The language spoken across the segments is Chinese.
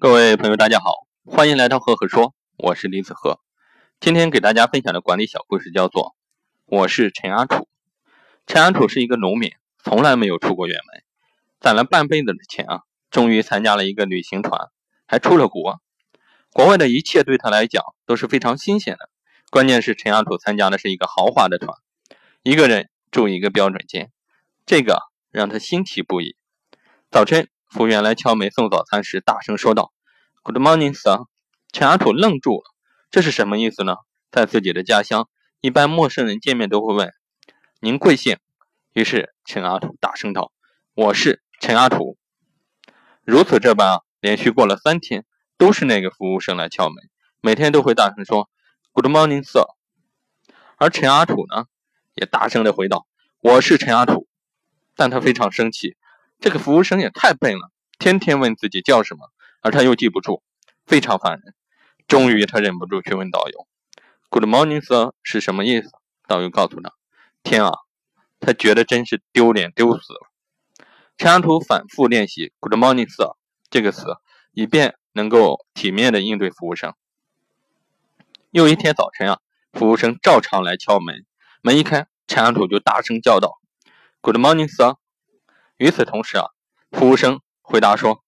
各位朋友，大家好，欢迎来到赫赫说，我是李子赫。今天给大家分享的管理小故事叫做《我是陈阿楚》。陈阿楚是一个农民，从来没有出过远门，攒了半辈子的钱啊，终于参加了一个旅行团，还出了国。国外的一切对他来讲都是非常新鲜的。关键是陈阿楚参加的是一个豪华的团，一个人住一个标准间，这个让他新奇不已。早晨。服务员来敲门送早餐时，大声说道：“Good morning, sir。”陈阿土愣住了，这是什么意思呢？在自己的家乡，一般陌生人见面都会问：“您贵姓？”于是陈阿土大声道：“我是陈阿土。”如此这般啊，连续过了三天，都是那个服务生来敲门，每天都会大声说：“Good morning, sir。”而陈阿土呢，也大声的回道：“我是陈阿土。”但他非常生气。这个服务生也太笨了，天天问自己叫什么，而他又记不住，非常烦人。终于，他忍不住去问导游：“Good morning, sir，是什么意思？”导游告诉他：“天啊，他觉得真是丢脸丢死了。”陈安图反复练习 “Good morning, sir” 这个词，以便能够体面的应对服务生。又一天早晨啊，服务生照常来敲门，门一开，陈安图就大声叫道：“Good morning, sir。”与此同时啊，服务生回答说：“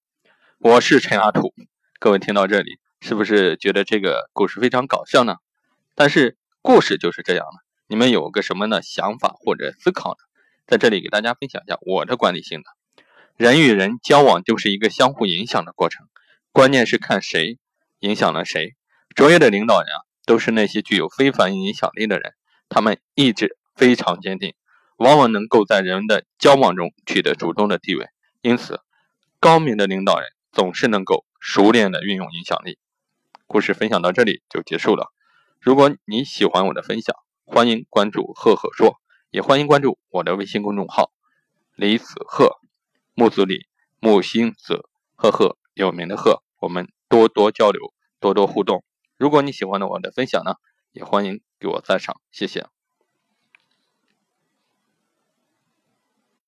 我是陈阿土。”各位听到这里，是不是觉得这个故事非常搞笑呢？但是故事就是这样的，你们有个什么的想法或者思考呢？在这里给大家分享一下我的管理心得：人与人交往就是一个相互影响的过程，关键是看谁影响了谁。卓越的领导人啊，都是那些具有非凡影响力的人，他们意志非常坚定。往往能够在人们的交往中取得主动的地位，因此，高明的领导人总是能够熟练的运用影响力。故事分享到这里就结束了。如果你喜欢我的分享，欢迎关注赫赫说，也欢迎关注我的微信公众号李子赫，木子李，木星子，赫赫有名的赫。我们多多交流，多多互动。如果你喜欢我的分享呢，也欢迎给我赞赏，谢谢。